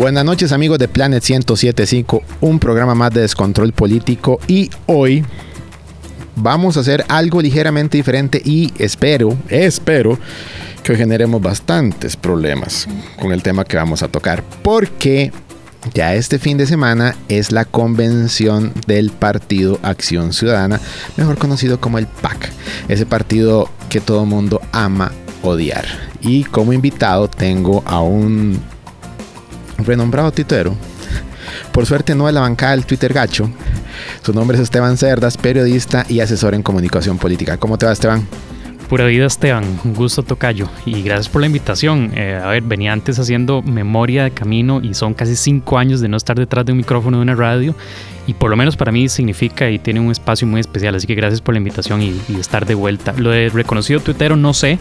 Buenas noches amigos de Planet 1075, un programa más de descontrol político y hoy vamos a hacer algo ligeramente diferente y espero, espero que generemos bastantes problemas con el tema que vamos a tocar porque ya este fin de semana es la convención del Partido Acción Ciudadana, mejor conocido como el PAC, ese partido que todo mundo ama odiar. Y como invitado tengo a un renombrado titero. Por suerte no de la bancada del Twitter gacho. Su nombre es Esteban Cerdas, periodista y asesor en comunicación política. ¿Cómo te va Esteban? Pura vida Esteban, un gusto tocayo y gracias por la invitación. Eh, a ver, venía antes haciendo memoria de camino y son casi cinco años de no estar detrás de un micrófono de una radio y por lo menos para mí significa y tiene un espacio muy especial, así que gracias por la invitación y, estar de vuelta. Lo de reconocido tuitero no sé,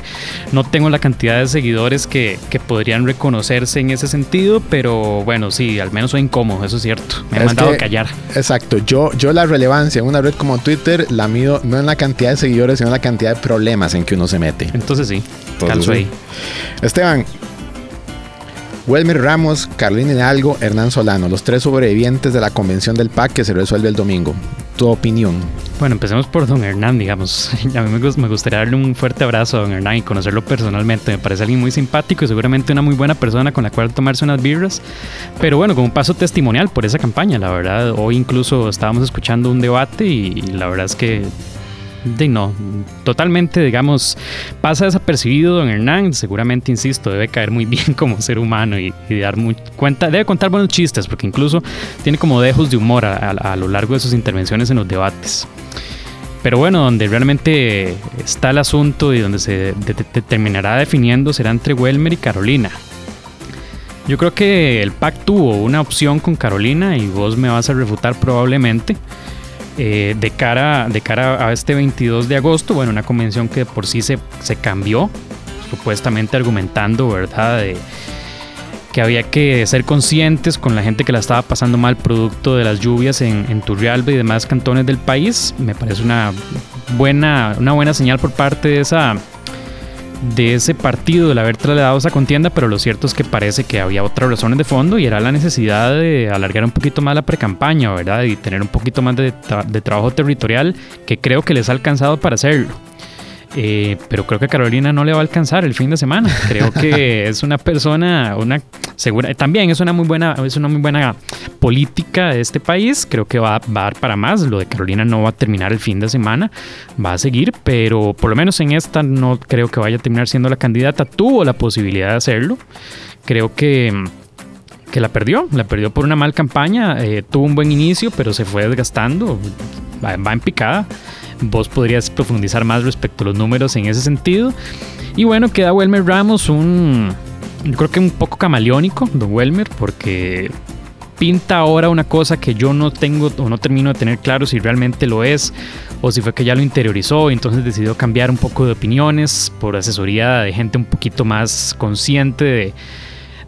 no tengo la cantidad de seguidores que, que, podrían reconocerse en ese sentido, pero bueno, sí, al menos soy incómodo, eso es cierto, me han mandado a callar. Exacto, yo, yo la relevancia en una red como Twitter la mido no en la cantidad de seguidores, sino en la cantidad de problemas en que uno se mete. Entonces sí, calzo ahí. Esteban, Welmer Ramos, Carolina Hidalgo, Hernán Solano, los tres sobrevivientes de la convención del PAC que se resuelve el domingo. Tu opinión. Bueno, empecemos por don Hernán, digamos. A mí me gustaría darle un fuerte abrazo a don Hernán y conocerlo personalmente. Me parece alguien muy simpático y seguramente una muy buena persona con la cual tomarse unas birras. Pero bueno, como un paso testimonial por esa campaña, la verdad. Hoy incluso estábamos escuchando un debate y la verdad es que de no, totalmente, digamos, pasa desapercibido don Hernán, seguramente, insisto, debe caer muy bien como ser humano y, dar muy cuenta, debe contar buenos chistes, porque incluso tiene como dejos de humor a, lo largo de sus intervenciones en los debates. Pero bueno, donde realmente está el asunto y donde se terminará definiendo será entre Welmer y Carolina. Yo creo que el PAC tuvo una opción con Carolina y vos me vas a refutar probablemente. Eh, de, cara, de cara a este 22 de agosto, bueno, una convención que por sí se, se cambió, supuestamente argumentando, ¿verdad? Que había que ser conscientes con la gente que la estaba pasando mal producto de las lluvias en, en Turrialba y demás cantones del país. Me parece una buena, una buena señal por parte de esa de ese partido, el haber trasladado esa contienda, pero lo cierto es que parece que había otras razones de fondo y era la necesidad de alargar un poquito más la precampaña, ¿verdad? Y tener un poquito más de, de trabajo territorial que creo que les ha alcanzado para hacerlo. Eh, pero creo que a Carolina no le va a alcanzar el fin de semana. Creo que es una persona, una segura, también es una muy buena, es una muy buena política de este país. Creo que va, a dar para más. Lo de Carolina no va a terminar el fin de semana, va a seguir, pero por lo menos en esta no creo que vaya a terminar siendo la candidata. Tuvo la posibilidad de hacerlo. Creo que que la perdió, la perdió por una mal campaña, eh, tuvo un buen inicio, pero se fue desgastando, va, va en picada vos podrías profundizar más respecto a los números en ese sentido. Y bueno, queda Welmer Ramos un, yo creo que un poco camaleónico, don Welmer, porque pinta ahora una cosa que yo no tengo o no termino de tener claro si realmente lo es o si fue que ya lo interiorizó y entonces decidió cambiar un poco de opiniones por asesoría de gente un poquito más consciente de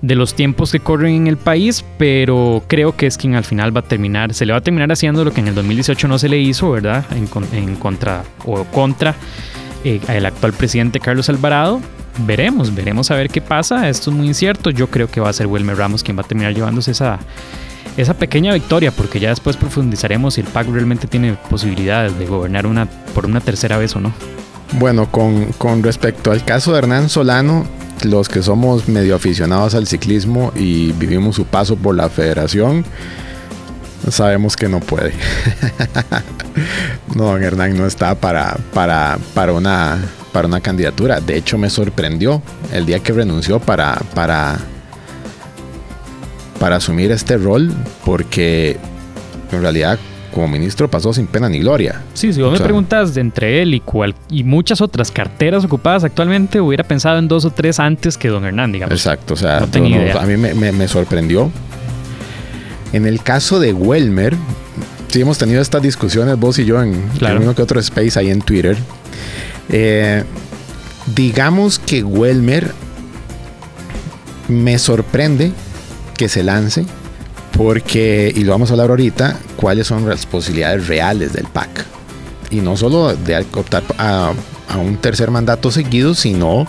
de los tiempos que corren en el país, pero creo que es quien al final va a terminar, se le va a terminar haciendo lo que en el 2018 no se le hizo, ¿verdad? En, contra o contra eh, el actual presidente Carlos Alvarado. Veremos, veremos a ver qué pasa. Esto es muy incierto. Yo creo que va a ser Wilmer Ramos quien va a terminar llevándose esa, esa pequeña victoria, porque ya después profundizaremos si el PAC realmente tiene posibilidades de gobernar una, por una tercera vez o no. Bueno, con, con respecto al caso de Hernán Solano, los que somos medio aficionados al ciclismo y vivimos su paso por la federación, sabemos que no puede. no, don Hernán no está para, para, para, una, para una candidatura. De hecho, me sorprendió el día que renunció para, para, para asumir este rol, porque en realidad como ministro pasó sin pena ni gloria. Sí, si vos me preguntas de entre él y, cual, y muchas otras carteras ocupadas actualmente, hubiera pensado en dos o tres antes que don Hernán, digamos. Exacto, o sea, a mí me, sorprendió. En el caso de Welmer, sí hemos tenido estas discusiones vos y yo en, uno que otro space ahí en Twitter. Eh, digamos que Welmer me sorprende que se lance porque, y lo vamos a hablar ahorita, cuáles son las posibilidades reales del PAC. Y no solo de optar a, un tercer mandato seguido, sino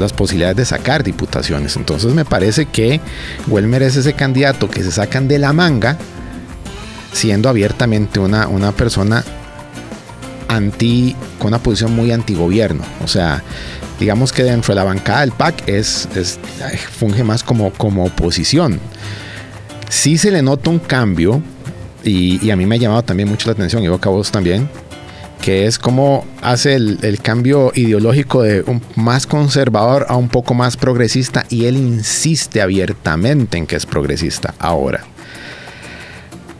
las posibilidades de sacar diputaciones. Entonces me parece que Welmer es ese candidato que se sacan de la manga, siendo abiertamente una, una persona anti, con una posición muy antigobierno. O sea, digamos que dentro de la bancada del PAC es, funge más como, como oposición. Sí se le nota un cambio, y, a mí me ha llamado también mucho la atención, y vos a vos también, que es como hace el, cambio ideológico de un más conservador a un poco más progresista y él insiste abiertamente en que es progresista ahora.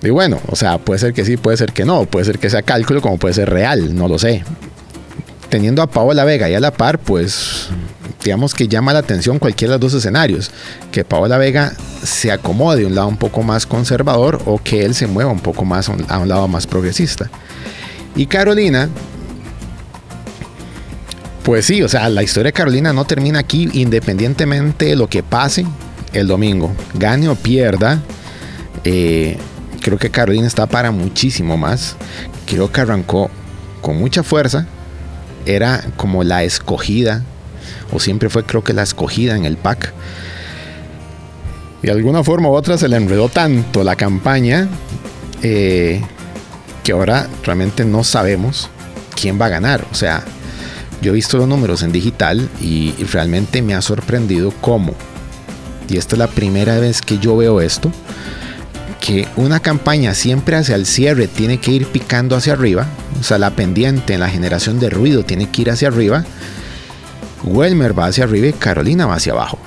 Y bueno, o sea, puede ser que sí, puede ser que no, puede ser que sea cálculo como puede ser real, no lo sé. Teniendo a Paola Vega y a la par, pues digamos que llama la atención cualquiera de los dos escenarios. Que Paola Vega se acomode a un lado un poco más conservador o que él se mueva un poco más a un lado más progresista. Y Carolina, pues sí, o sea, la historia de Carolina no termina aquí independientemente de lo que pase el domingo. Gane o pierda, eh, creo que Carolina está para muchísimo más. Creo que arrancó con mucha fuerza. Era como la escogida, o siempre fue creo que la escogida en el pack. Y de alguna forma u otra se le enredó tanto la campaña eh, que ahora realmente no sabemos quién va a ganar. O sea, yo he visto los números en digital y, realmente me ha sorprendido cómo, y esta es la primera vez que yo veo esto, que una campaña siempre hacia el cierre tiene que ir picando hacia arriba, o sea, la pendiente en la generación de ruido tiene que ir hacia arriba, Welmer va hacia arriba y Carolina va hacia abajo.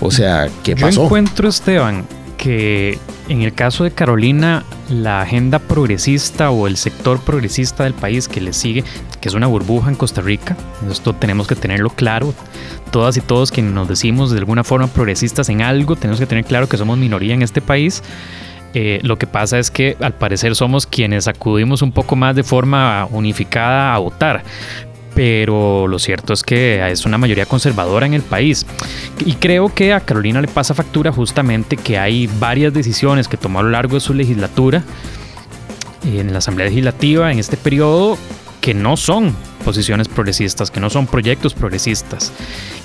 O sea, ¿qué pasó? Yo encuentro, Esteban, que en el caso de Carolina, la agenda progresista o el sector progresista del país que le sigue, que es una burbuja en Costa Rica, esto tenemos que tenerlo claro. Todas y todos quienes nos decimos de alguna forma progresistas en algo, tenemos que tener claro que somos minoría en este país. Eh, lo que pasa es que al parecer somos quienes acudimos un poco más de forma unificada a votar pero lo cierto es que es una mayoría conservadora en el país. Y creo que a Carolina le pasa factura justamente que hay varias decisiones que tomó a lo largo de su legislatura en la Asamblea Legislativa en este periodo que no son posiciones progresistas, que no son proyectos progresistas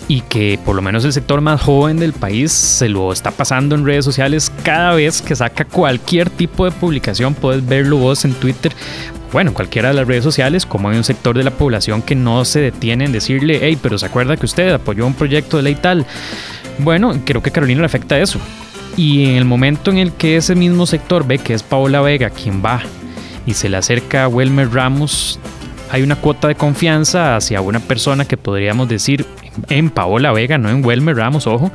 y que por lo menos el sector más joven del país se lo está pasando en redes sociales cada vez que saca cualquier tipo de publicación, puedes verlo vos en Twitter bueno, cualquiera de las redes sociales, como hay un sector de la población que no se detiene en decirle, hey, pero se acuerda que usted apoyó un proyecto de ley tal. Bueno, creo que a Carolina le afecta eso. Y en el momento en el que ese mismo sector ve que es Paola Vega quien va y se le acerca a Wilmer Ramos, hay una cuota de confianza hacia una persona que podríamos decir en Paola Vega, no en Wilmer Ramos, ojo.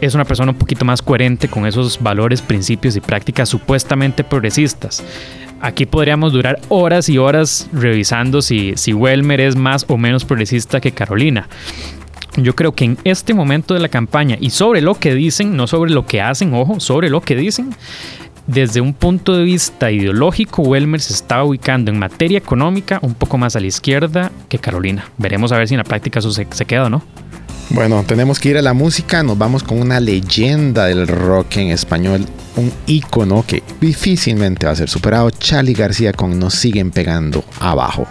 Es una persona un poquito más coherente con esos valores, principios y prácticas supuestamente progresistas. Aquí podríamos durar horas y horas revisando si, si Welmer es más o menos progresista que Carolina. Yo creo que en este momento de la campaña y sobre lo que dicen, no sobre lo que hacen, ojo, sobre lo que dicen, desde un punto de vista ideológico, Welmer se está ubicando en materia económica un poco más a la izquierda que Carolina. Veremos a ver si en la práctica eso se, se queda o no. Bueno, tenemos que ir a la música, nos vamos con una leyenda del rock en español, un ícono que difícilmente va a ser superado, Charlie García con Nos siguen pegando abajo.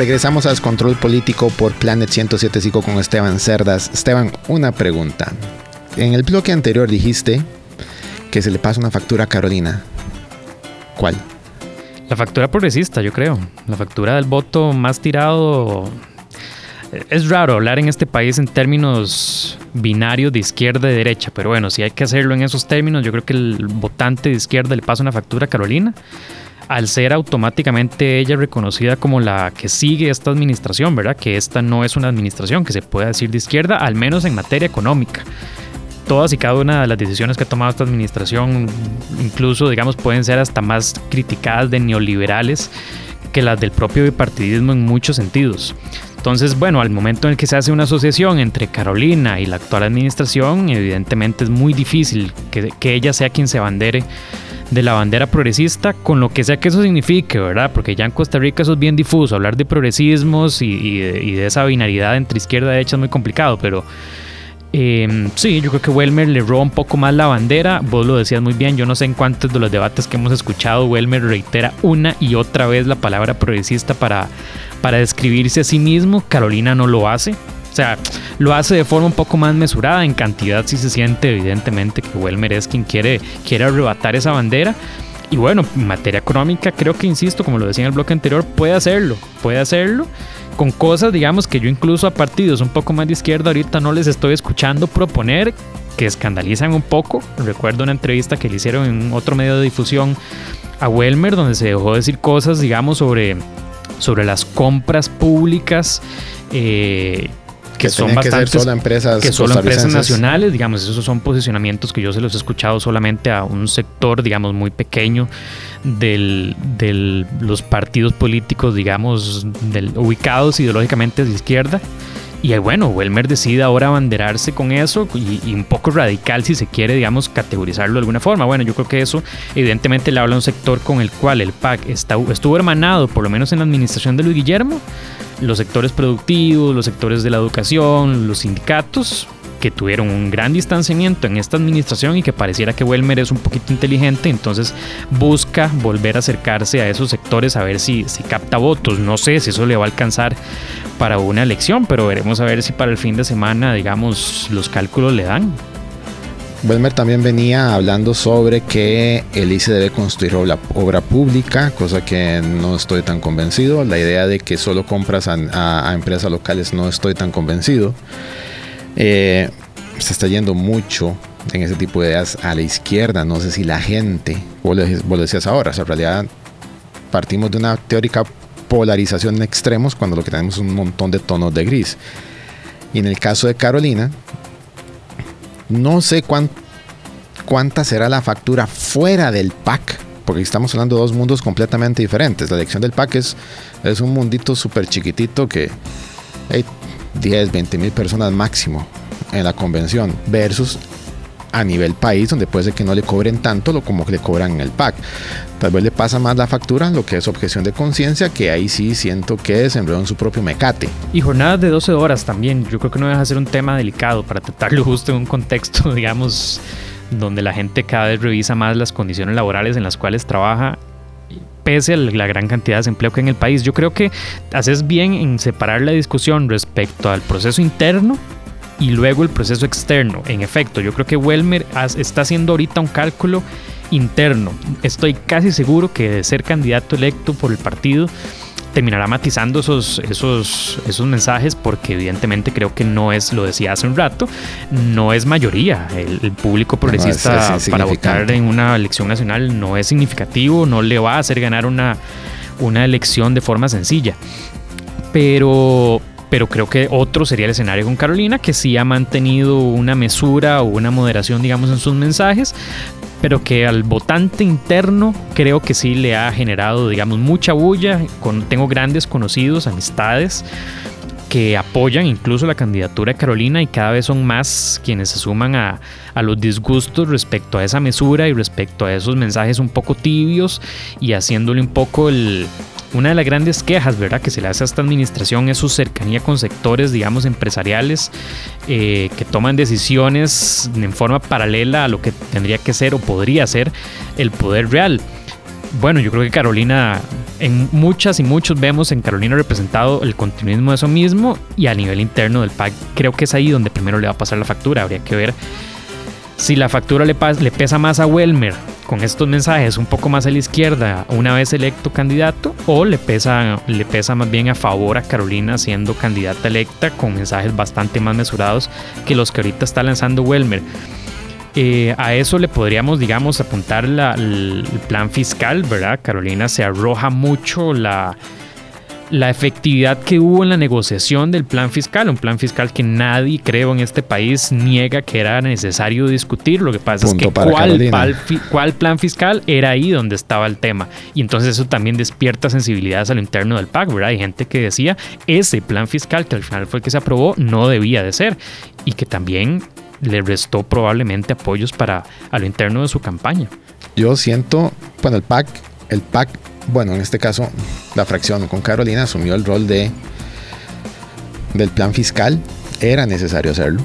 Regresamos a Descontrol Político por Planet 107.5 con Esteban Cerdas. Esteban, una pregunta. En el bloque anterior dijiste que se le pasa una factura a Carolina. ¿Cuál? La factura progresista, yo creo. La factura del voto más tirado. Es raro hablar en este país en términos binarios de izquierda y derecha, pero bueno, si hay que hacerlo en esos términos, yo creo que el votante de izquierda le pasa una factura a Carolina al ser automáticamente ella reconocida como la que sigue esta administración, ¿verdad? Que esta no es una administración que se pueda decir de izquierda, al menos en materia económica todas y cada una de las decisiones que ha tomado esta administración, incluso, digamos, pueden ser hasta más criticadas de neoliberales que las del propio bipartidismo en muchos sentidos. Entonces, bueno, al momento en el que se hace una asociación entre Carolina y la actual administración, evidentemente es muy difícil que, que ella sea quien se bandere de la bandera progresista, con lo que sea que eso signifique, ¿verdad? Porque ya en Costa Rica eso es bien difuso, hablar de progresismos y, y, de, esa binaridad entre izquierda y derecha es muy complicado, pero eh, sí, yo creo que Welmer le roba un poco más la bandera. Vos lo decías muy bien. Yo no sé en cuántos de los debates que hemos escuchado, Welmer reitera una y otra vez la palabra progresista para, para describirse a sí mismo. Carolina no lo hace. O sea, lo hace de forma un poco más mesurada. En cantidad sí se siente evidentemente que Welmer es quien quiere, quiere arrebatar esa bandera. Y bueno, en materia económica, creo que, insisto, como lo decía en el bloque anterior, puede hacerlo, puede hacerlo con cosas, digamos, que yo incluso a partidos un poco más de izquierda ahorita no les estoy escuchando proponer, que escandalizan un poco. Recuerdo una entrevista que le hicieron en otro medio de difusión a Welmer, donde se dejó decir cosas, digamos, sobre, sobre las compras públicas. Eh, que, son bastantes, que solo empresas, que solo empresas nacionales, digamos, esos son posicionamientos que yo se los he escuchado solamente a un sector, digamos, muy pequeño de del, los partidos políticos, digamos, del, ubicados ideológicamente de izquierda. Y bueno, Welmer decide ahora abanderarse con eso y, un poco radical si se quiere, digamos, categorizarlo de alguna forma. Bueno, yo creo que eso evidentemente le habla a un sector con el cual el PAC está, estuvo hermanado, por lo menos en la administración de Luis Guillermo, los sectores productivos, los sectores de la educación, los sindicatos, que tuvieron un gran distanciamiento en esta administración y que pareciera que Welmer es un poquito inteligente, entonces busca volver a acercarse a esos sectores a ver si, si capta votos. No sé si eso le va a alcanzar para una elección, pero veremos a ver si para el fin de semana, digamos, los cálculos le dan. Welmer también venía hablando sobre que el ICE debe construir obra, obra, pública, cosa que no estoy tan convencido. La idea de que solo compras a, a, a empresas locales no estoy tan convencido. Eh, se está yendo mucho en ese tipo de ideas a la izquierda. No sé si la gente, vos lo, decías ahora, o sea, en realidad partimos de una teórica polarización en extremos cuando lo que tenemos es un montón de tonos de gris. Y en el caso de Carolina, no sé cuán, cuánta será la factura fuera del PAC, porque estamos hablando de dos mundos completamente diferentes. La elección del PAC es, es un mundito súper chiquitito que 10, 20 mil personas máximo en la convención, versus a nivel país, donde puede ser que no le cobren tanto lo como que le cobran en el PAC. Tal vez le pasa más la factura, lo que es objeción de conciencia, que ahí sí siento que sembró en su propio mecate. Y jornadas de 12 horas también, yo creo que no deja de ser un tema delicado para tratarlo justo en un contexto, digamos, donde la gente cada vez revisa más las condiciones laborales en las cuales trabaja pese a la gran cantidad de desempleo que hay en el país. Yo creo que haces bien en separar la discusión respecto al proceso interno y luego el proceso externo. En efecto, yo creo que Welmer está haciendo ahorita un cálculo interno. Estoy casi seguro que de ser candidato electo por el partido terminará matizando esos, esos, esos mensajes porque evidentemente creo que no es, lo decía hace un rato, no es mayoría. El, el público progresista no, es, es para votar en una elección nacional no es significativo, no le va a hacer ganar una, una elección de forma sencilla. Pero, pero creo que otro sería el escenario con Carolina, que sí ha mantenido una mesura o una moderación, digamos, en sus mensajes, pero que al votante interno creo que sí le ha generado, digamos, mucha bulla. Con, tengo grandes conocidos, amistades que apoyan incluso la candidatura de Carolina y cada vez son más quienes se suman a, a, los disgustos respecto a esa mesura y respecto a esos mensajes un poco tibios y haciéndole un poco el, una de las grandes quejas, ¿verdad?, que se le hace a esta administración es su cercanía con sectores, digamos, empresariales eh, que toman decisiones en forma paralela a lo que tendría que ser o podría ser el poder real. Bueno, yo creo que Carolina en muchas y muchos vemos en Carolina representado el continuismo de eso mismo y a nivel interno del PAC creo que es ahí donde primero le va a pasar la factura. Habría que ver si la factura le, le pesa más a Welmer con estos mensajes un poco más a la izquierda una vez electo candidato o le pesa, le pesa más bien a favor a Carolina siendo candidata electa con mensajes bastante más mesurados que los que ahorita está lanzando Welmer. Eh, a eso le podríamos, digamos, apuntar el plan fiscal, ¿verdad? Carolina se arroja mucho la, la efectividad que hubo en la negociación del plan fiscal, un plan fiscal que nadie, creo, en este país niega que era necesario discutir. Lo que pasa es que cuál, plan fiscal era ahí donde estaba el tema. Y entonces eso también despierta sensibilidades a lo interno del PAC, ¿verdad? Hay gente que decía, ese plan fiscal que al final fue el que se aprobó no debía de ser. Y que también le restó probablemente apoyos para a lo interno de su campaña. Yo siento, bueno, el PAC, el PAC, bueno, en este caso, la fracción con Carolina asumió el rol de del plan fiscal. Era necesario hacerlo.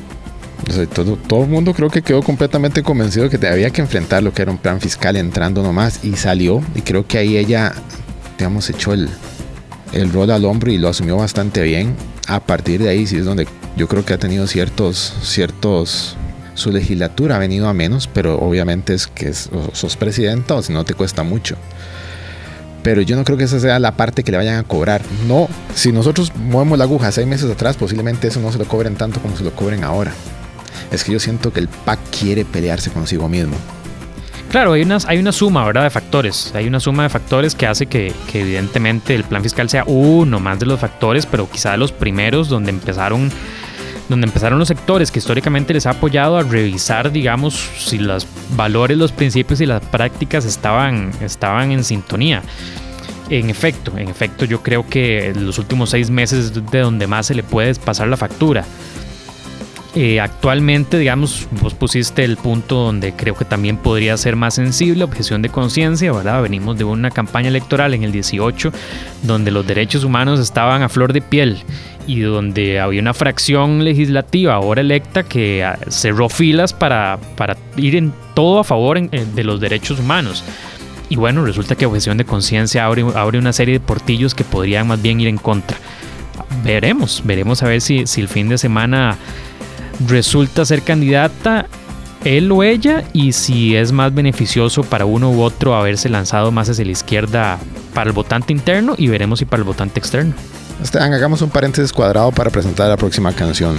todo, todo el mundo creo que quedó completamente convencido que había que enfrentar lo que era un plan fiscal entrando nomás y salió. Y creo que ahí ella, digamos, echó el, el rol al hombro y lo asumió bastante bien. A partir de ahí sí es donde yo creo que ha tenido ciertos, ciertos, su legislatura ha venido a menos, pero obviamente es que sos presidenta o si no te cuesta mucho. Pero yo no creo que esa sea la parte que le vayan a cobrar. No, si nosotros movemos la aguja seis meses atrás, posiblemente eso no se lo cobren tanto como se lo cobren ahora. Es que yo siento que el PAC quiere pelearse consigo mismo. Claro, hay una, hay una suma, ¿verdad? De factores. Hay una suma de factores que hace que, evidentemente el plan fiscal sea uno más de los factores, pero quizá de los primeros donde empezaron donde empezaron los sectores que históricamente les ha apoyado a revisar, digamos, si los valores, los principios y las prácticas estaban, estaban en sintonía. En efecto, en efecto, yo creo que los últimos seis meses es de donde más se le puede pasar la factura. Eh, actualmente, digamos, vos pusiste el punto donde creo que también podría ser más sensible, objeción de conciencia, ¿verdad? Venimos de una campaña electoral en el 18 donde los derechos humanos estaban a flor de piel y donde había una fracción legislativa ahora electa que ah, cerró filas para, para ir en todo a favor de los derechos humanos. Y bueno, resulta que objeción de conciencia abre, abre una serie de portillos que podrían más bien ir en contra. Veremos, veremos a ver si, si el fin de semana resulta ser candidata él o ella y si es más beneficioso para uno u otro haberse lanzado más hacia la izquierda para el votante interno y veremos si para el votante externo. Esteban, hagamos un paréntesis cuadrado para presentar la próxima canción.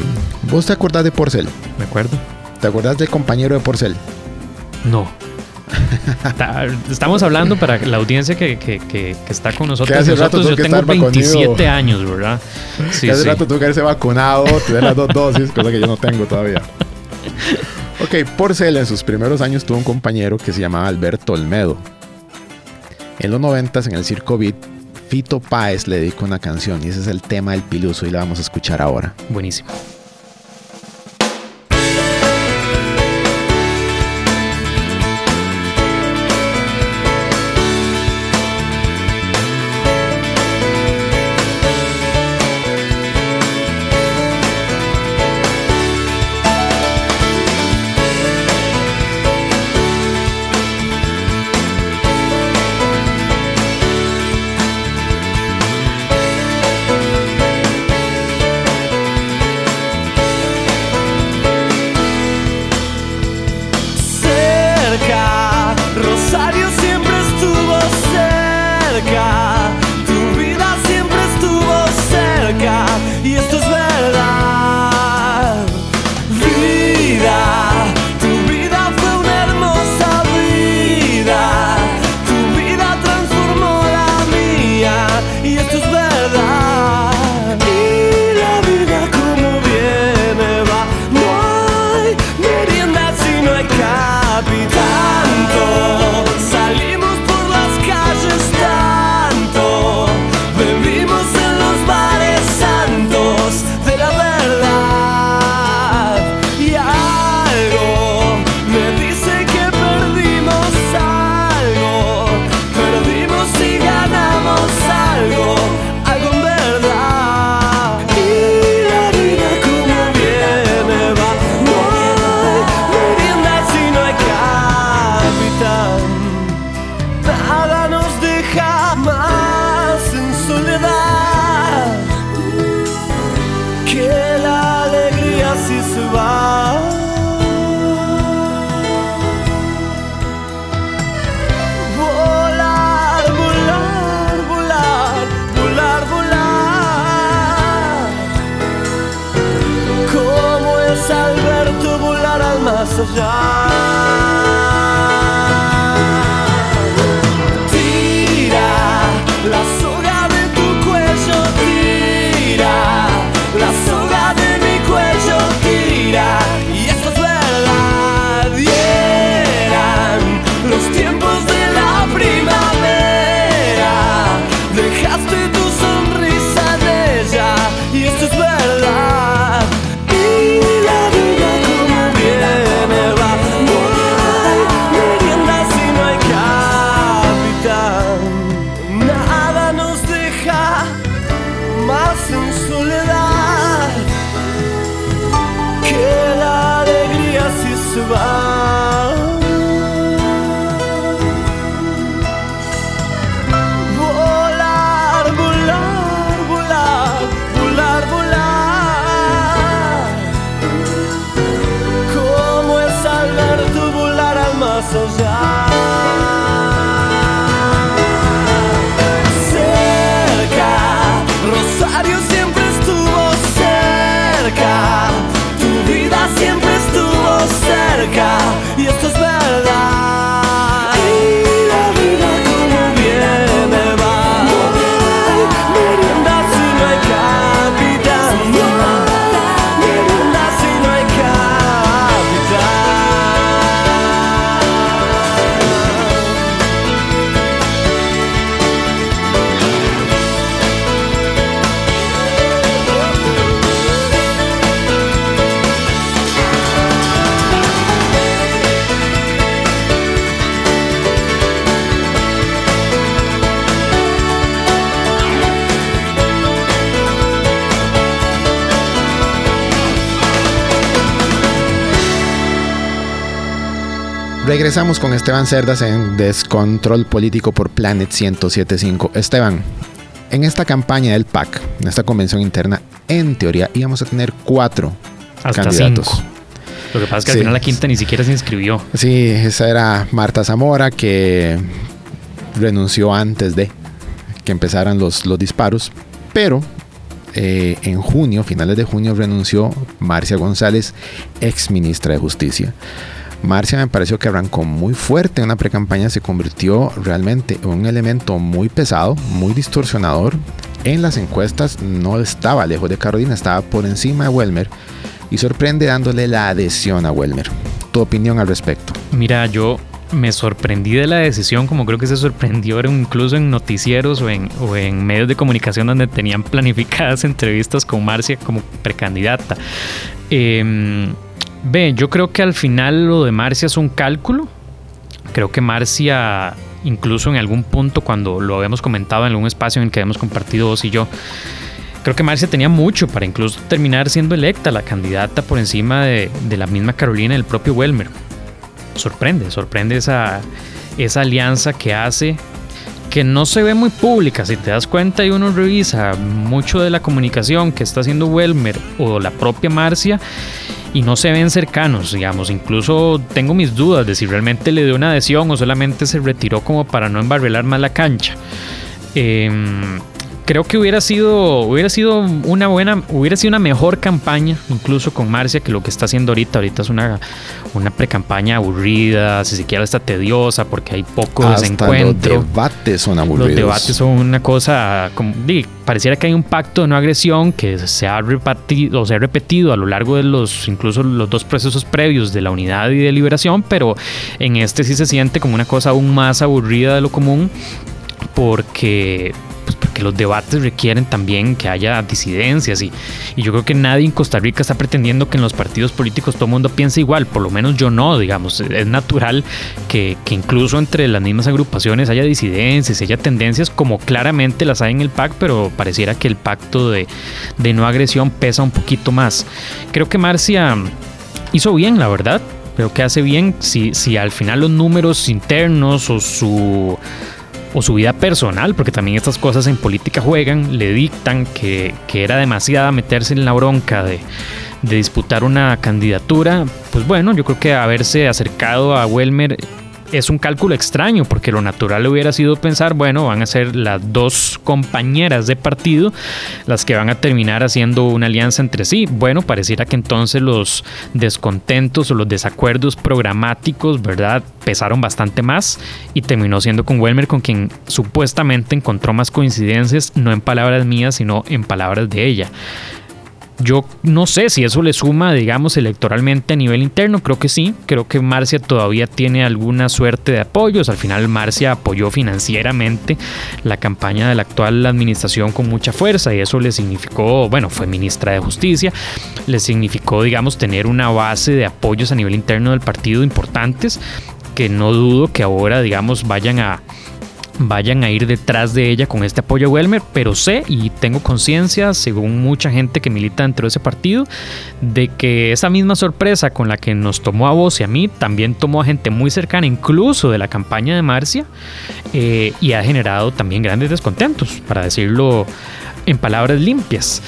¿Vos te acordás de Porcel? Me acuerdo. ¿Te acordás del compañero de Porcel? No. Estamos hablando para la audiencia que, está con nosotros. hace rato yo tengo 27 años, ¿verdad? Sí, hace rato tuvo que haberse vacunado, tener las dos dosis, cosa que yo no tengo todavía. Ok, Porcel en sus primeros años tuvo un compañero que se llamaba Alberto Olmedo. En los 90 en el Circo Beat, Fito Páez le dedicó una canción y ese es el tema del piluso y la vamos a escuchar ahora. Buenísimo. Regresamos con Esteban Cerdas en Descontrol Político por Planet 1075. Esteban, en esta campaña del PAC, en esta convención interna, en teoría íbamos a tener cuatro Hasta candidatos. Cinco. Lo que pasa es que al final la quinta ni siquiera se inscribió. Sí, esa era Marta Zamora que renunció antes de que empezaran los, los disparos, pero eh, en junio, finales de junio, renunció Marcia González, ex ministra de Justicia. Marcia me pareció que arrancó muy fuerte en una precampaña, se convirtió realmente en un elemento muy pesado, muy distorsionador. En las encuestas no estaba lejos de Carolina, estaba por encima de Welmer y sorprende dándole la adhesión a Welmer. Tu opinión al respecto. Mira, yo me sorprendí de la decisión, como creo que se sorprendió incluso en noticieros o en, medios de comunicación donde tenían planificadas entrevistas con Marcia como precandidata. Eh, ve, yo creo que al final lo de Marcia es un cálculo. Creo que Marcia, incluso en algún punto, cuando lo habíamos comentado en algún espacio en el que habíamos compartido vos y yo, creo que Marcia tenía mucho para incluso terminar siendo electa la candidata por encima de, de la misma Carolina y el propio Welmer sorprende, sorprende esa, esa alianza que hace, que no se ve muy pública. Si te das cuenta y uno revisa mucho de la comunicación que está haciendo Welmer o la propia Marcia y no se ven cercanos, digamos. Incluso tengo mis dudas de si realmente le dio una adhesión o solamente se retiró como para no embarrelar más la cancha. Em, creo que hubiera sido hubiera sido una buena hubiera sido una mejor campaña incluso con Marcia que lo que está haciendo ahorita ahorita es una una precampaña aburrida si siquiera está tediosa porque hay poco Hasta desencuentro los debates son aburridos. los debates son una cosa como pareciera que hay un pacto de no agresión que se ha repartido se ha repetido a lo largo de los incluso los dos procesos previos de la unidad y de liberación pero en este sí se siente como una cosa aún más aburrida de lo común porque porque los debates requieren también que haya disidencias y, y, yo creo que nadie en Costa Rica está pretendiendo que en los partidos políticos todo el mundo piense igual, por lo menos yo no, digamos, es natural que, que incluso entre las mismas agrupaciones haya disidencias, haya tendencias como claramente las hay en el PAC, pero pareciera que el pacto de, no agresión pesa un poquito más. Creo que Marcia hizo bien, la verdad, creo que hace bien si al final los números internos o su o su vida personal, porque también estas cosas en política juegan, le dictan que, que era demasiada meterse en la bronca de, de, disputar una candidatura, pues bueno, yo creo que haberse acercado a Welmer es un cálculo extraño, porque lo natural hubiera sido pensar, bueno, van a ser las dos compañeras de partido las que van a terminar haciendo una alianza entre sí. Bueno, pareciera que entonces los descontentos o los desacuerdos programáticos, ¿verdad? Pesaron bastante más y terminó siendo con Welmer con quien supuestamente encontró más coincidencias, no en palabras mías, sino en palabras de ella. Yo no sé si eso le suma, digamos, electoralmente a nivel interno, creo que sí, creo que Marcia todavía tiene alguna suerte de apoyos, al final Marcia apoyó financieramente la campaña de la actual administración con mucha fuerza y eso le significó, bueno, fue ministra de Justicia, le significó, digamos, tener una base de apoyos a nivel interno del partido importantes que no dudo que ahora, digamos, vayan a vayan a ir detrás de ella con este apoyo a Welmer, pero sé y tengo conciencia, según mucha gente que milita dentro de ese partido, de que esa misma sorpresa con la que nos tomó a vos y a mí, también tomó a gente muy cercana, incluso de la campaña de Marcia, eh, y ha generado también grandes descontentos, para decirlo en palabras limpias.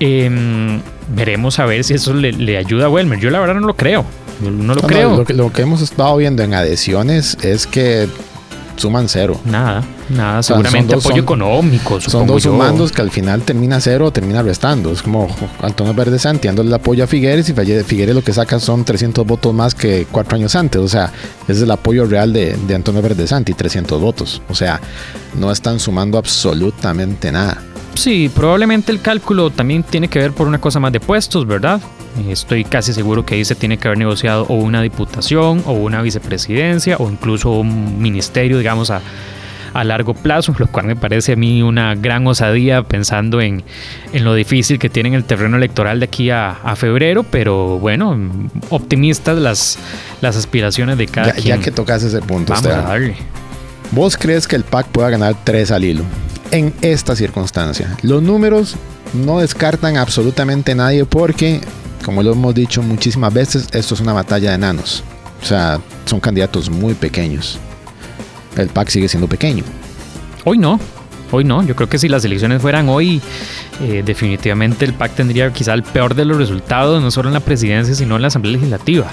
Em, veremos a ver si eso le, ayuda a Welmer. Yo la verdad no lo creo. No lo creo. lo, que, lo que hemos estado viendo en adhesiones es que suman cero. Nada, nada, seguramente apoyo económico. Son dos sumandos que al final termina cero o termina restando. Es como Antonio Verde Santi dándole el apoyo a Figueres y Figueres lo que saca son 300 votos más que cuatro años antes. O sea, ese es el apoyo real de, de Antonio Verde Santi, 300 votos. O sea, no están sumando absolutamente nada. Sí, probablemente el cálculo también tiene que ver por una cosa más de puestos, ¿verdad? Estoy casi seguro que ahí se tiene que haber negociado o una diputación o una vicepresidencia o incluso un ministerio, digamos, a, largo plazo, lo cual me parece a mí una gran osadía pensando en, lo difícil que tienen el terreno electoral de aquí a, febrero, pero bueno, optimistas las, las aspiraciones de cada ya, quien. Ya que tocas ese punto, Vamos a darle. ¿Vos crees que el PAC pueda ganar tres al hilo en esta circunstancia? Los números no descartan absolutamente nadie porque como lo hemos dicho muchísimas veces, esto es una batalla de enanos. O sea, son candidatos muy pequeños. El PAC sigue siendo pequeño. Hoy no, hoy no. Yo creo que si las elecciones fueran hoy, eh, definitivamente el PAC tendría quizá el peor de los resultados, no solo en la presidencia, sino en la Asamblea Legislativa.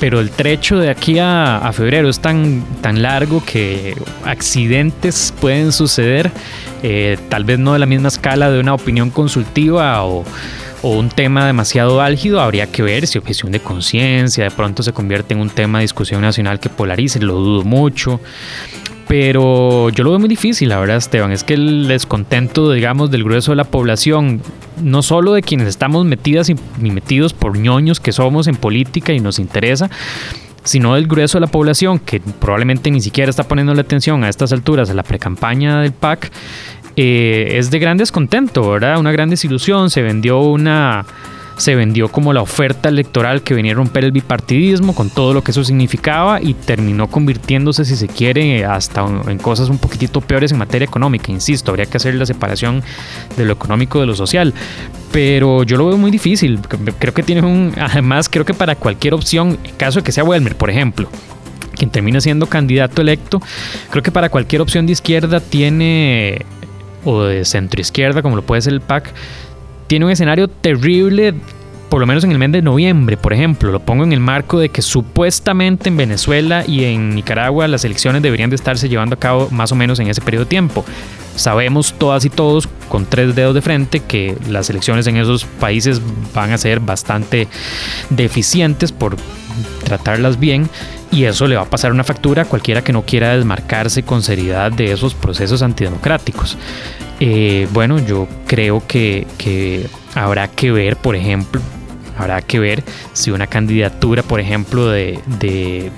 Pero el trecho de aquí a, febrero es tan, tan largo que accidentes pueden suceder, eh, tal vez no de la misma escala de una opinión consultiva o un tema demasiado álgido, habría que ver si objeción de conciencia de pronto se convierte en un tema de discusión nacional que polarice, lo dudo mucho. Pero yo lo veo muy difícil, la verdad, Esteban. Es que el descontento, digamos, del grueso de la población, no solo de quienes estamos metidas y metidos por ñoños que somos en política y nos interesa, sino del grueso de la población que probablemente ni siquiera está poniendo la atención a estas alturas a la precampaña del PAC, eh, es de gran descontento, ¿verdad? Una gran desilusión. Se vendió una. Se vendió como la oferta electoral que venía a romper el bipartidismo con todo lo que eso significaba y terminó convirtiéndose, si se quiere, hasta en cosas un poquitito peores en materia económica. Insisto, habría que hacer la separación de lo económico de lo social. Pero yo lo veo muy difícil. Creo que tiene un. Además, creo que para cualquier opción, en caso de que sea Welmer, por ejemplo, quien termina siendo candidato electo, creo que para cualquier opción de izquierda tiene o de centro izquierda, como lo puede ser el PAC, tiene un escenario terrible, por lo menos en el mes de noviembre, por ejemplo. Lo pongo en el marco de que supuestamente en Venezuela y en Nicaragua las elecciones deberían de estarse llevando a cabo más o menos en ese periodo de tiempo. Sabemos todas y todos con tres dedos de frente que las elecciones en esos países van a ser bastante deficientes por tratarlas bien y eso le va a pasar una factura a cualquiera que no quiera desmarcarse con seriedad de esos procesos antidemocráticos. Eh, bueno, yo creo que, habrá que ver, por ejemplo, habrá que ver si una candidatura, por ejemplo, de, de,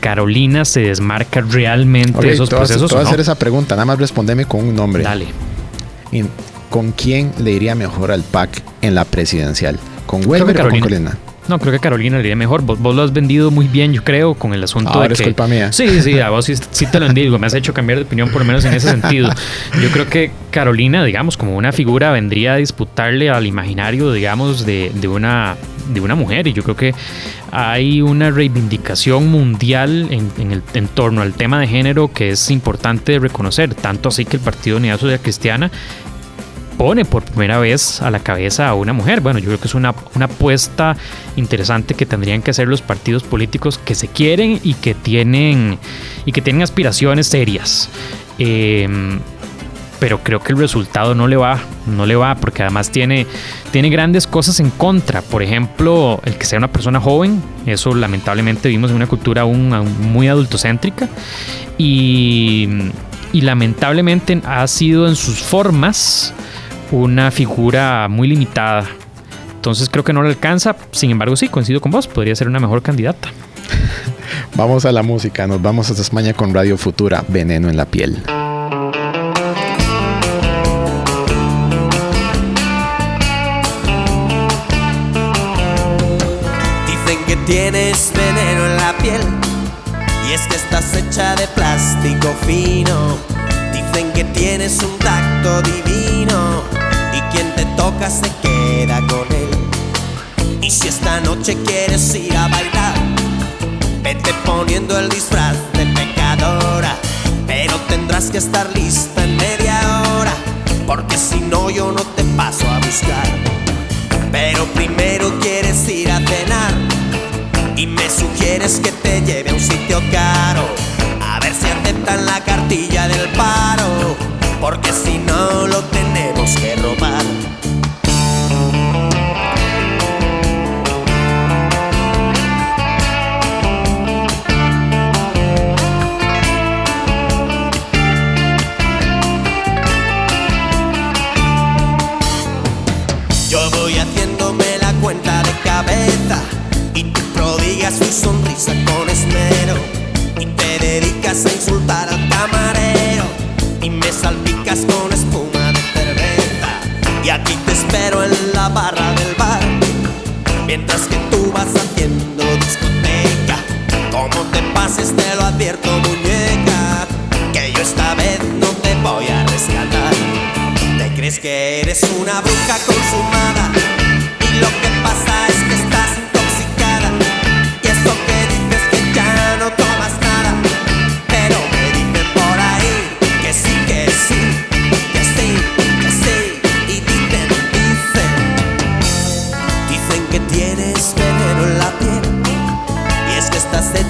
Carolina se desmarca realmente de esos procesos. Te voy a hacer esa pregunta, nada más respondeme con un nombre. Dale. ¿Con quién le iría mejor al PAC en la presidencial? ¿Con Weber o con Carolina? No, creo que Carolina le iría mejor. Vos, lo has vendido muy bien, yo creo, con el asunto de que... culpa mía. Sí, sí, a vos sí, te lo digo. Me has hecho cambiar de opinión, por lo menos en ese sentido. Yo creo que Carolina, digamos, como una figura, vendría a disputarle al imaginario, digamos, de, una, de una mujer. Y yo creo que hay una reivindicación mundial en, en, el, en torno al tema de género que es importante reconocer. Tanto así que el Partido Unidad Social Cristiana pone por primera vez a la cabeza a una mujer. Bueno, yo creo que es una, una apuesta interesante que tendrían que hacer los partidos políticos que se quieren y que tienen, y que tienen aspiraciones serias. Em, pero creo que el resultado no le va, no le va, porque además tiene, tiene grandes cosas en contra. Por ejemplo, el que sea una persona joven, eso lamentablemente vivimos en una cultura aún, muy adultocéntrica y, y lamentablemente ha sido en sus formas una figura muy limitada. Entonces creo que no le alcanza, sin embargo sí, coincido con vos, podría ser una mejor candidata. Vamos a la música, nos vamos hasta España con Radio Futura, Veneno en la piel. Tienes veneno en la piel y es que estás hecha de plástico fino. Dicen que tienes un tacto divino y quien te toca se queda con él. Y si esta noche quieres ir a bailar, vete poniendo el disfraz de pecadora. Pero tendrás que estar lista en media hora, porque si no yo no te paso a buscar. Pero primero quieres ir a cenar y me sugieres que te lleve a un sitio caro. A ver si aceptan la cartilla del paro. Porque si no lo tenemos que robar. Yo voy haciéndome la cuenta de cabeza prodigas tu sonrisa la barra del bar. Mientras que tú vas haciendo discoteca como te pases te lo advierto muñeca que yo esta vez no te voy a rescatar. Te crees que eres una bruja consumada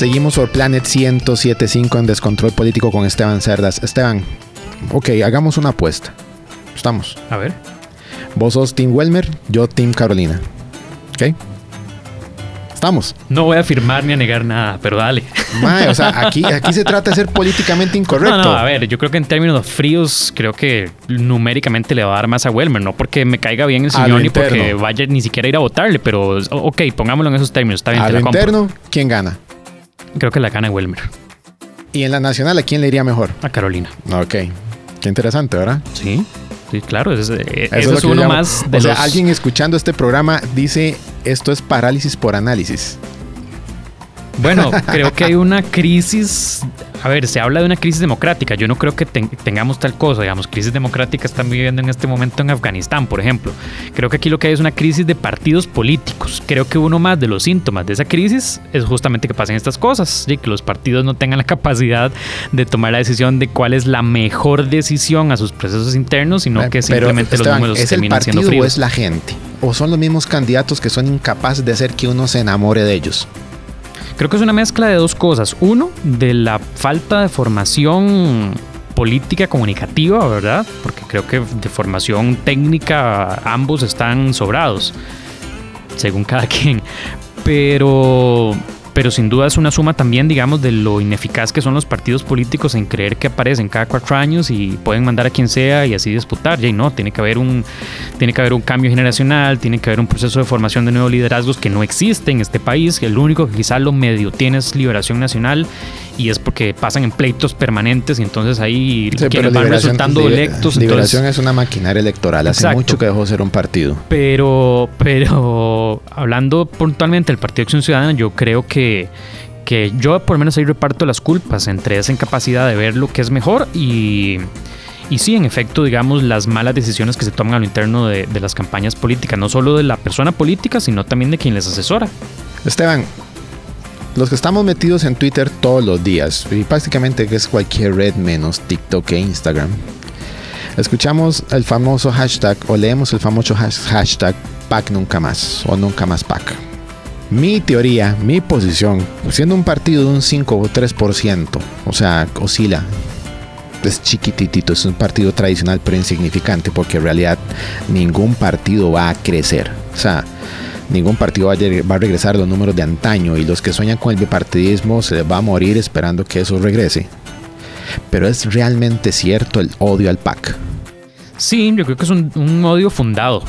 Seguimos por Planet 1075 en Descontrol Político con Esteban Cerdas. Esteban, ok, hagamos una apuesta. Estamos. A ver. Vos sos Team Welmer, yo Team Carolina. ¿Ok? Estamos. No voy a afirmar ni a negar nada, pero dale. o sea, aquí, aquí se trata de ser políticamente incorrecto. No, no, a ver, yo creo que en términos fríos, creo que numéricamente le va a dar más a Welmer, no porque me caiga bien el señor ni porque vaya ni siquiera a ir a votarle, pero ok, pongámoslo en esos términos, está bien. A lo interno, ¿quién gana? Creo que la gana Wilmer. ¿Y en la nacional a quién le iría mejor? A Carolina. Ok. Qué interesante, ¿verdad? Sí. Sí, claro, eso, es, uno más de o sea, alguien escuchando este programa dice, esto es parálisis por análisis. Bueno, creo que hay una crisis. A ver, se habla de una crisis democrática. Yo no creo que tengamos tal cosa. Digamos, crisis democrática están viviendo en este momento en Afganistán, por ejemplo. Creo que aquí lo que hay es una crisis de partidos políticos. Creo que uno más de los síntomas de esa crisis es justamente que pasen estas cosas. Y que los partidos no tengan la capacidad de tomar la decisión de cuál es la mejor decisión a sus procesos internos, sino que simplemente los números ¿es terminan el siendo fríos. o es la gente? ¿O son los mismos candidatos que son incapaces de hacer que uno se enamore de ellos? Creo que es una mezcla de dos cosas. Uno, de la falta de formación política comunicativa, ¿verdad? Porque creo que de formación técnica ambos están sobrados, según cada quien. Pero pero sin duda es una suma también, digamos, de lo ineficaz que son los partidos políticos en creer que aparecen cada cuatro años y pueden mandar a quien sea y así disputar. Y no, tiene que haber un, tiene que haber un cambio generacional, tiene que haber un proceso de formación de nuevos liderazgos que no existe en este país. El único que quizá lo medio tiene es Liberación Nacional y es porque pasan en pleitos permanentes y entonces ahí quienes van resultando electos. Liberación es una maquinaria electoral, hace mucho que dejó de ser un partido. Pero, pero hablando puntualmente del Partido Acción Ciudadana, yo creo que que yo por lo menos ahí reparto las culpas entre esa incapacidad de ver lo que es mejor y, y sí, en efecto, digamos, las malas decisiones que se toman a lo interno de, de las campañas políticas, no solo de la persona política, sino también de quien les asesora. Esteban, los que estamos metidos en Twitter todos los días, y prácticamente que es cualquier red menos TikTok e Instagram, escuchamos el famoso hashtag o leemos el famoso hashtag PAC nunca más o nunca más PAC. Mi teoría, mi posición, siendo un partido de un 5 o 3%, o sea, oscila, es chiquititito, es un partido tradicional pero insignificante porque en realidad ningún partido va a crecer. O sea, ningún partido va a, regresar a los números de antaño y los que sueñan con el bipartidismo se les va a morir esperando que eso regrese. Pero es realmente cierto el odio al PAC. Sí, yo creo que es un, odio fundado.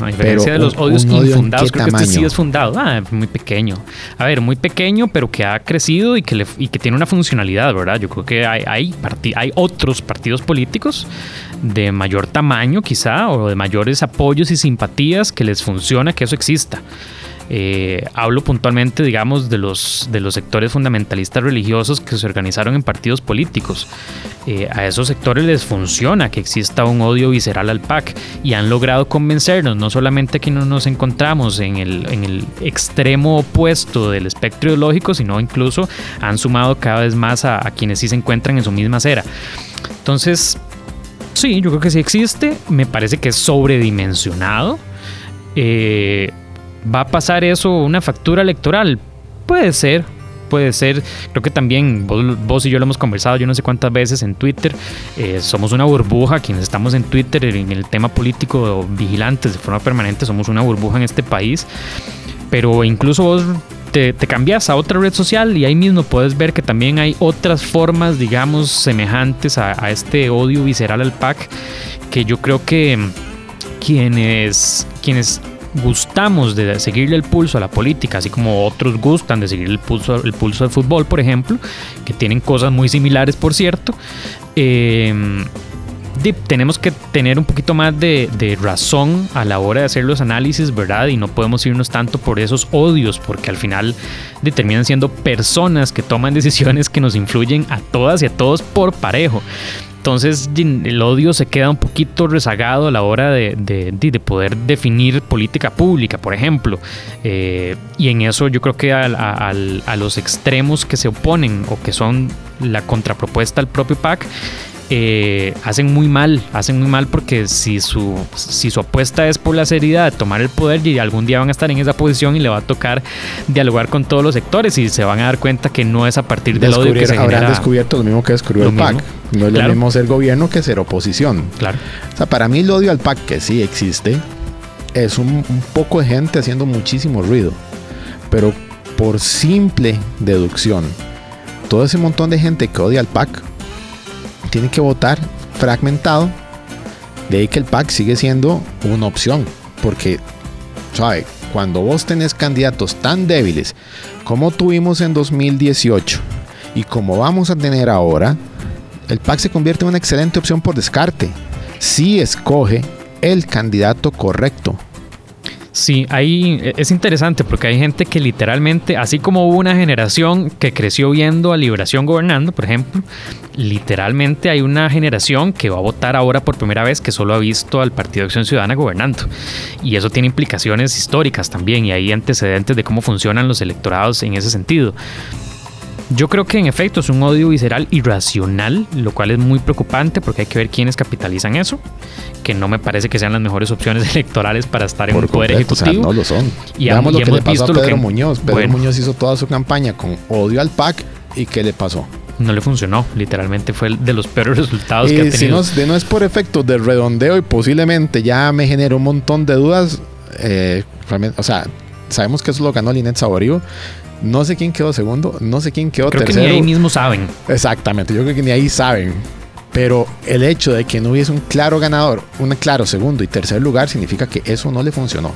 A diferencia de los odios infundados, creo que este sí es fundado. Ah, muy pequeño. A ver, muy pequeño, pero que ha crecido y que, le, y que tiene una funcionalidad, ¿verdad? Yo creo que hay, hay, hay otros partidos políticos de mayor tamaño quizá o de mayores apoyos y simpatías que les funciona que eso exista. Eh, hablo puntualmente, digamos, de los, de los sectores fundamentalistas religiosos que se organizaron en partidos políticos. Eh, a esos sectores les funciona que exista un odio visceral al PAC y han logrado convencernos, no solamente que no nos encontramos en el, en el extremo opuesto del espectro ideológico, sino incluso han sumado cada vez más a, quienes sí se encuentran en su misma acera. Entonces, Sí, yo creo que sí existe. Me parece que es sobredimensionado. Eh, ¿Va a pasar eso una factura electoral? Puede ser, puede ser. Creo que también vos, y yo lo hemos conversado yo no sé cuántas veces en Twitter. Eh, somos una burbuja, quienes estamos en Twitter en el tema político vigilantes de forma permanente, somos una burbuja en este país. Pero incluso vos te, cambias a otra red social y ahí mismo puedes ver que también hay otras formas, digamos, semejantes a, este odio visceral al PAC, que yo creo que quienes, quienes gustamos de seguirle el pulso a la política, así como otros gustan de seguir el pulso, el pulso del fútbol, por ejemplo, que tienen cosas muy similares, por cierto, eh, tenemos que tener un poquito más de, razón a la hora de hacer los análisis, ¿verdad? Y no podemos irnos tanto por esos odios, porque al final determinan siendo personas que toman decisiones que nos influyen a todas y a todos por parejo. Entonces el odio se queda un poquito rezagado a la hora de, poder definir política pública, por ejemplo. Eh, y en eso yo creo que a, a, los extremos que se oponen o que son la contrapropuesta al propio PAC, eh, hacen muy mal, hacen muy mal porque si su, si su apuesta es por la seriedad de tomar el poder y algún día van a estar en esa posición y le va a tocar dialogar con todos los sectores y se van a dar cuenta que no es a partir del odio que se habrán descubierto lo mismo que descubrió el PAC. No es lo mismo ser gobierno que ser oposición. Claro. O sea, para mí el odio al PAC, que sí existe, es un, un poco de gente haciendo muchísimo ruido. Pero por simple deducción, todo ese montón de gente que odia al PAC tiene que votar fragmentado. De ahí que el PAC sigue siendo una opción. Porque, ¿sabe? Cuando vos tenés candidatos tan débiles como tuvimos en 2018 y como vamos a tener ahora, el PAC se convierte en una excelente opción por descarte. Si escoge el candidato correcto. Sí, ahí es interesante porque hay gente que literalmente, así como hubo una generación que creció viendo a Liberación gobernando, por ejemplo, literalmente hay una generación que va a votar ahora por primera vez que solo ha visto al Partido de Acción Ciudadana gobernando. Y eso tiene implicaciones históricas también y hay antecedentes de cómo funcionan los electorados en ese sentido. Yo creo que en efecto es un odio visceral irracional, lo cual es muy preocupante porque hay que ver quiénes capitalizan eso, que no me parece que sean las mejores opciones electorales para estar en un poder ejecutivo. no lo son. Y Veamos lo que le pasó a Pedro Muñoz. Pedro Muñoz hizo toda su campaña con odio al PAC y ¿qué le pasó? no le funcionó. Literalmente fue de los peores resultados que ha tenido. Si no, no es por efecto de redondeo y posiblemente ya me generó un montón de dudas. Eh, o sea, sabemos que eso lo ganó Linet Saborío. No sé quién quedó segundo, no sé quién quedó creo tercero. Que ni ahí mismo saben. Exactamente, yo creo que ni ahí saben. Pero el hecho de que no hubiese un claro ganador, un claro segundo y tercer lugar, significa que eso no le funcionó.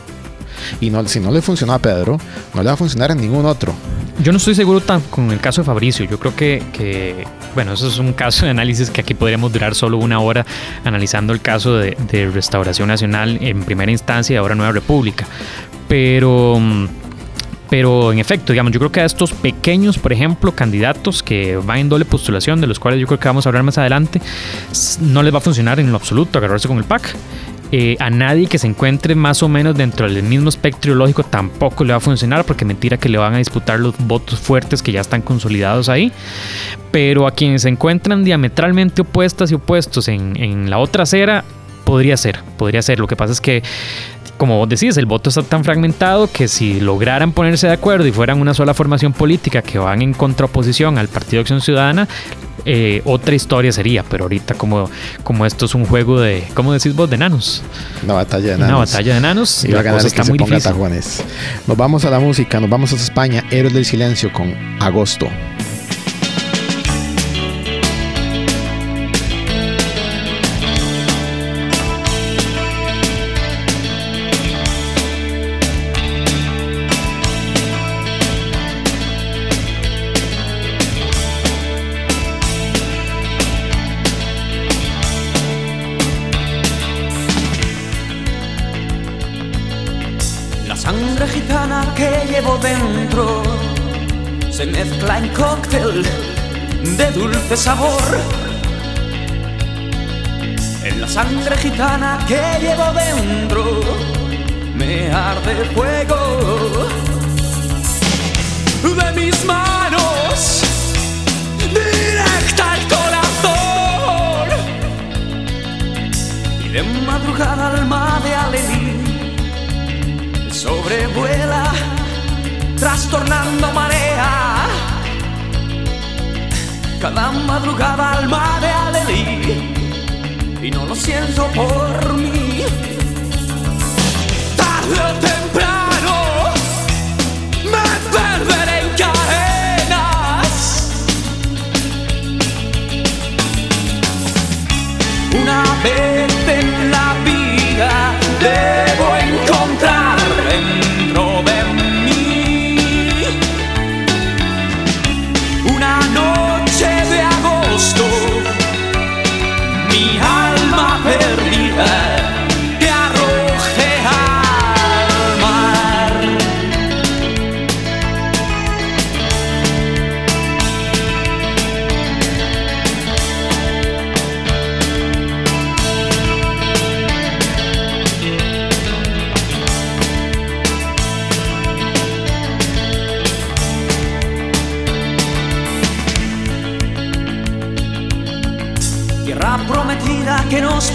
Y no, si no le funcionó a Pedro, no le va a funcionar a ningún otro. Yo no estoy seguro tan con el caso de Fabricio. Yo creo que, que, bueno, eso es un caso de análisis que aquí podríamos durar solo una hora analizando el caso de, de Restauración Nacional en primera instancia y ahora Nueva República. Pero mm, pero en efecto, digamos, yo creo que a estos pequeños, por ejemplo, candidatos que van en doble postulación, de los cuales yo creo que vamos a hablar más adelante, no les va a funcionar en lo absoluto agarrarse con el PAC. Eh, a nadie que se encuentre más o menos dentro del mismo espectro ideológico tampoco le va a funcionar porque mentira que le van a disputar los votos fuertes que ya están consolidados ahí. Pero a quienes se encuentran diametralmente opuestas y opuestos en, en la otra acera, podría ser, podría ser. Lo que pasa es que como vos decís, el voto está tan fragmentado que si lograran ponerse de acuerdo y fueran una sola formación política que van en contraposición al Partido Acción Ciudadana, eh, otra historia sería, pero ahorita como, como esto es un juego de, ¿cómo decís vos? De enanos. Una batalla de enanos. Una batalla de enanos. Y la cosa está muy difícil. Nos vamos a la música, nos vamos a España, Héroes del Silencio con Agosto. En cóctel de dulce sabor. En la sangre gitana que llevo dentro me arde fuego de mis manos Cada madrugada alma de Alelí y no lo siento por mí. Tarde o temprano me perderé en cadenas. Una vez en la vida debo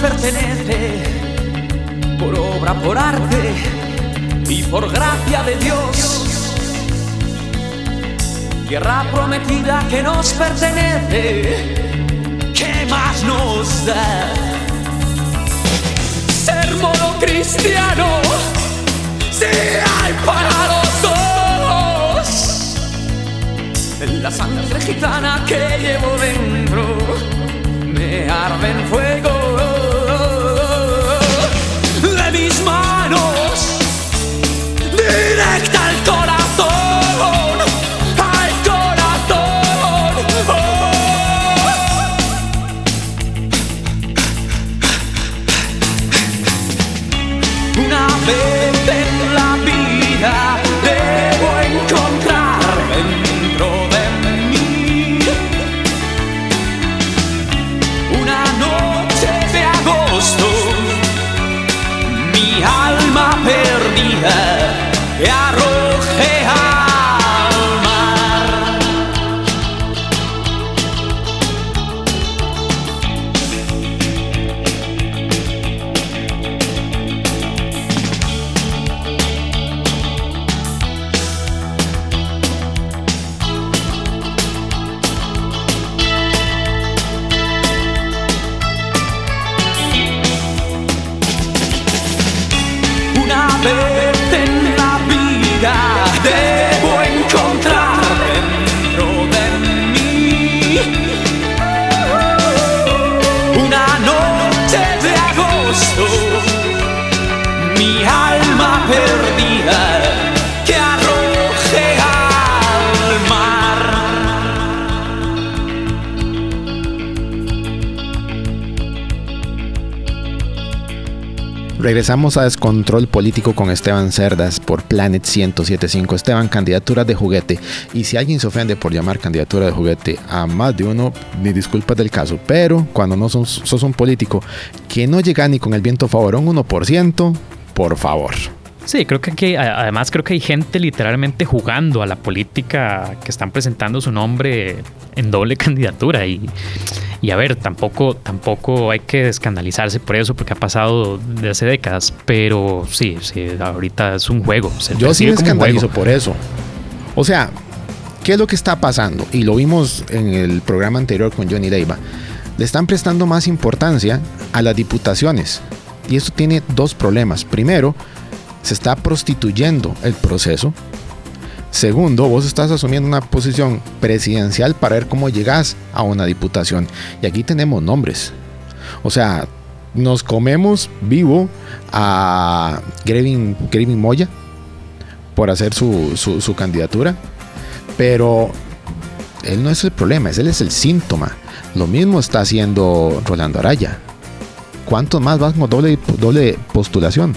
pertenece por obra, por arte y por gracia de Dios. Tierra prometida que nos pertenece, ¿qué más nos da? Ser mono cristiano, si hay para los dos. La sangre gitana que llevo dentro me arde fuego Regresamos a Descontrol Político con Esteban Cerdas por Planet 1075. Esteban, candidatura de juguete. Y si alguien se ofende por llamar candidatura de juguete a más de uno, ni disculpas del caso. Pero cuando no sos, sos un político que no llega ni con el viento favor a un 1%, por favor. Sí, creo que aquí, además creo que hay gente literalmente jugando a la política que están presentando su nombre en doble candidatura y, y a ver, tampoco, tampoco hay que escandalizarse por eso porque ha pasado de hace décadas, pero sí, sí, ahorita es un juego. Yo sí me escandalizo por eso. O sea, ¿qué es lo que está pasando? Y lo vimos en el programa anterior con Johnny Deiva. Le están prestando más importancia a las diputaciones. Y esto tiene dos problemas. Primero, se está prostituyendo el proceso. Segundo, vos estás asumiendo una posición presidencial para ver cómo llegas a una diputación. Y aquí tenemos nombres. O sea, nos comemos vivo a Grevin, Moya por hacer su, su, candidatura. Pero él no es el problema, él es el síntoma. Lo mismo está haciendo Rolando Araya. ¿Cuántos más van con doble, doble postulación?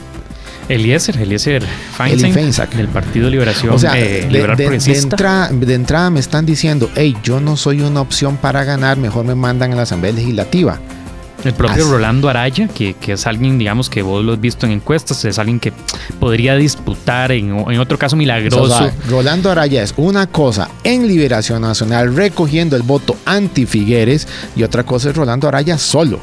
Eliezer, Eliezer Feinstein, del Partido Liberación o sea, eh, de, entrada me están diciendo, hey, yo no soy una opción para ganar, mejor me mandan a la Asamblea Legislativa. El propio Rolando Araya, que, es alguien, digamos, que vos lo has visto en encuestas, es alguien que podría disputar en, otro caso milagroso. Rolando Araya es una cosa en Liberación Nacional recogiendo el voto anti Figueres y otra cosa es Rolando Araya solo.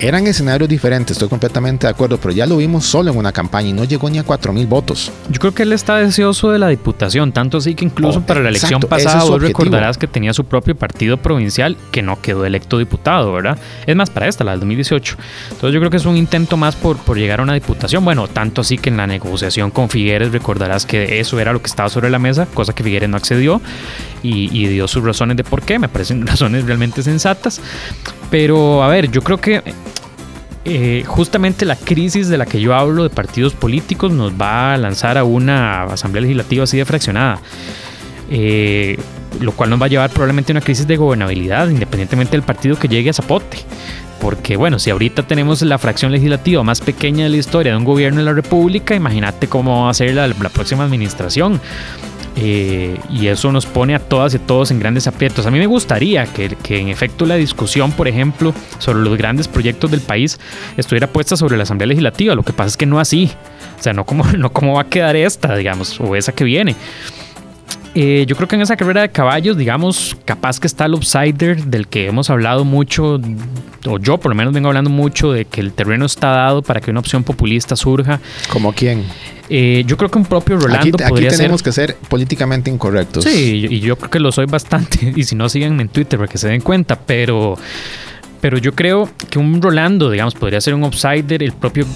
Eran escenarios diferentes, estoy completamente de acuerdo, pero ya lo vimos solo en una campaña y no llegó ni a 4 mil votos. Yo creo que él está deseoso de la diputación, tanto así que incluso oh, para la elección pasada vos recordarás que tenía su propio partido provincial que no quedó electo diputado, ¿verdad? Es más, para esta, la del 2018. Entonces yo creo que es un intento más por, por llegar a una diputación. Bueno, tanto así que en la negociación con Figueres recordarás que eso era lo que estaba sobre la mesa, cosa que Figueres no accedió y, y dio sus razones de por qué, me parecen razones realmente sensatas. Pero a ver, yo creo que eh, justamente la crisis de la que yo hablo de partidos políticos nos va a lanzar a una asamblea legislativa así de fraccionada. Eh, lo cual nos va a llevar probablemente a una crisis de gobernabilidad, independientemente del partido que llegue a Zapote. Porque bueno, si ahorita tenemos la fracción legislativa más pequeña de la historia de un gobierno de la República, imagínate cómo va a ser la próxima administración. Eh, y eso nos pone a todas y todos en grandes aprietos. A mí me gustaría que, que, en efecto la discusión, por ejemplo, sobre los grandes proyectos del país estuviera puesta sobre la Asamblea Legislativa. Lo que pasa es que no así. O sea, no como, no como va a quedar esta, digamos, o esa que viene. Eh, yo creo que en esa carrera de caballos, digamos, capaz que está el outsider del que hemos hablado mucho, o yo por lo menos vengo hablando mucho de que el terreno está dado para que una opción populista surja. ¿Como quién? Eh, yo creo que un propio Rolando aquí, aquí tenemos que ser políticamente incorrectos. Sí, y yo creo que lo soy bastante. Y si no, síganme en Twitter para que se den cuenta. Pero pero yo creo que un Rolando, digamos, podría ser un outsider, el propio...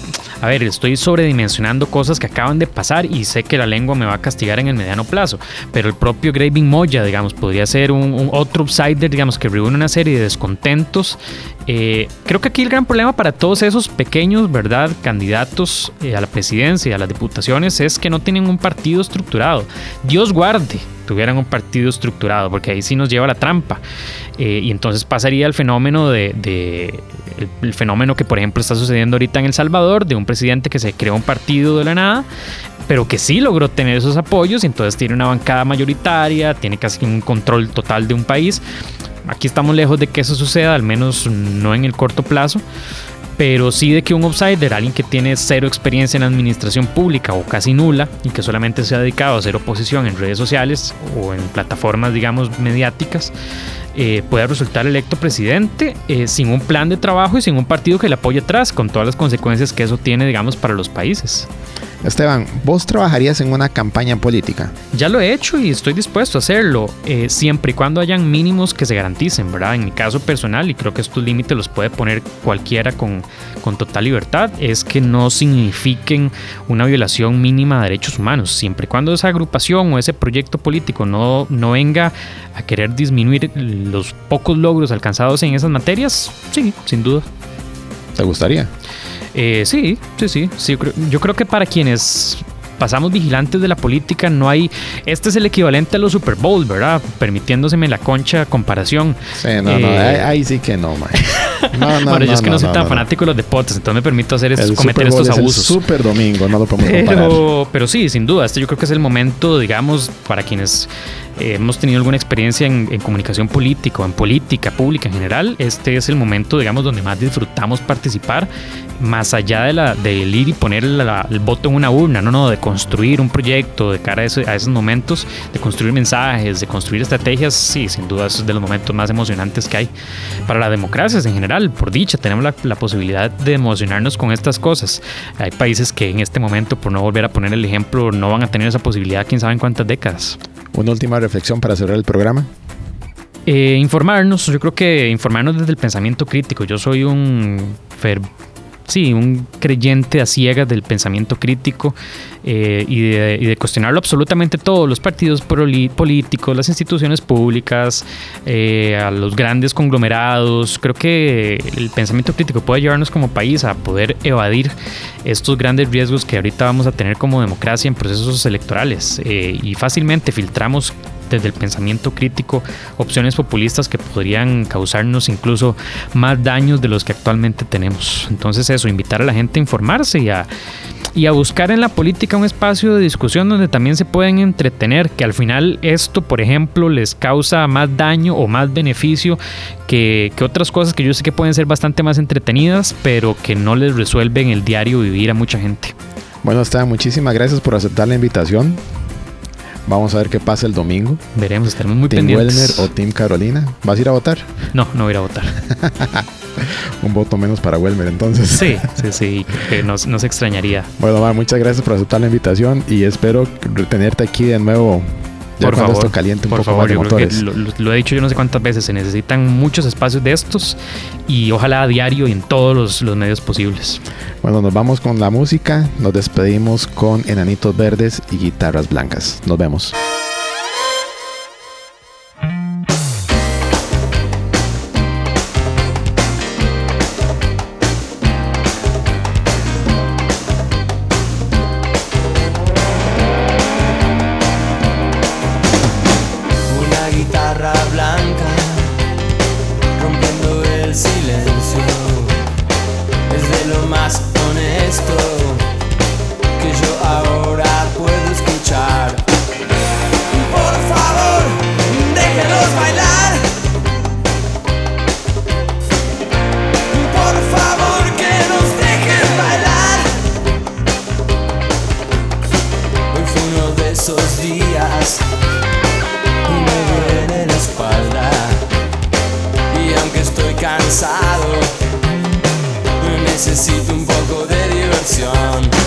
A ver, estoy sobredimensionando cosas que acaban de pasar y sé que la lengua me va a castigar en el mediano plazo, pero el propio Graving Moya, digamos, podría ser un, otro outsider, digamos, que reúne una serie de descontentos. Eh, creo que aquí el gran problema para todos esos pequeños, ¿verdad?, candidatos eh, a la presidencia y a las diputaciones es que no tienen un partido estructurado. Dios guarde tuvieran un partido estructurado, porque ahí sí nos lleva la trampa. Eh, y entonces pasaría el fenómeno de, el, fenómeno que por ejemplo está sucediendo ahorita en El Salvador, de un presidente que se creó un partido de la nada, pero que sí logró tener esos apoyos y entonces tiene una bancada mayoritaria, tiene casi un control total de un país. Aquí estamos lejos de que eso suceda, al menos no en el corto plazo pero sí de que un outsider, alguien que tiene cero experiencia en administración pública o casi nula y que solamente se ha dedicado a hacer oposición en redes sociales o en plataformas, digamos, mediáticas, eh, pueda resultar electo presidente eh, sin un plan de trabajo y sin un partido que le apoye atrás, con todas las consecuencias que eso tiene, digamos, para los países. Esteban, ¿vos trabajarías en una campaña política? Ya lo he hecho y estoy dispuesto a hacerlo, eh, siempre y cuando hayan mínimos que se garanticen, ¿verdad? En mi caso personal, y creo que estos límites los puede poner cualquiera con, con total libertad, es que no signifiquen una violación mínima de derechos humanos, siempre y cuando esa agrupación o ese proyecto político no, no venga a querer disminuir los pocos logros alcanzados en esas materias, sí, sin duda. ¿Te gustaría? Eh, sí, sí, sí, sí. Yo creo que para quienes pasamos vigilantes de la política, no hay. Este es el equivalente a los Super Bowl, ¿verdad? Permitiéndoseme la concha comparación. Sí, no, no, eh, ahí, sí que no, man. No, no, bueno, yo es que no, soy tan fanático de los deportes, entonces me permito hacer estos, cometer estos es abusos. Super domingo, no lo podemos comparar. Pero, pero sí, sin duda, este yo creo que es el momento, digamos, para quienes eh, hemos tenido alguna experiencia en, en comunicación política o en política pública en general, este es el momento, digamos, donde más disfrutamos participar, más allá de la del ir y poner la- el voto en una urna, no, no, de construir un proyecto de cara a, ese- a esos momentos, de construir mensajes, de construir estrategias, sí, sin duda es de los momentos más emocionantes que hay para la democracia en general. Por dicha, tenemos la, la posibilidad de emocionarnos con estas cosas. Hay países que en este momento, por no volver a poner el ejemplo, no van a tener esa posibilidad quién sabe en cuántas décadas. Una última reflexión para cerrar el programa. Eh, informarnos, yo creo que informarnos desde el pensamiento crítico. Yo soy un fer- sí, un creyente a ciegas del pensamiento crítico eh, y, de, y de cuestionarlo absolutamente todo, los partidos políticos, las instituciones públicas, eh, a los grandes conglomerados. Creo que el pensamiento crítico puede llevarnos como país a poder evadir estos grandes riesgos que ahorita vamos a tener como democracia en procesos electorales eh, y fácilmente filtramos desde el pensamiento crítico opciones populistas que podrían causarnos incluso más daños de los que actualmente tenemos. Entonces eso, invitar a la gente a informarse y a, y a buscar en la política un espacio de discusión donde también se pueden entretener, que al final esto, por ejemplo, les causa más daño o más beneficio que, que otras cosas que yo sé que pueden ser bastante más entretenidas, pero que no les resuelven el diario vivir a mucha gente. Bueno, Esteban, muchísimas gracias por aceptar la invitación. Vamos a ver qué pasa el domingo. Veremos, estaremos muy Team pendientes. Welmer o Team Carolina. ¿Vas a ir a votar? No, no voy a ir a votar. Un voto menos para Welmer, entonces. Sí, sí, sí, que nos, nos extrañaría. Bueno, Mar, muchas gracias por aceptar la invitación y espero tenerte aquí de nuevo ya por favor, esto caliente un por poco favor, yo creo que lo he dicho yo no sé cuántas veces, se necesitan muchos espacios de estos y ojalá a diario y en todos los, los medios posibles. Bueno, nos vamos con la música. Nos despedimos con Enanitos Verdes y Guitarras Blancas. Nos vemos. Esos días me duele la espalda. Y aunque estoy cansado, necesito un poco de diversión.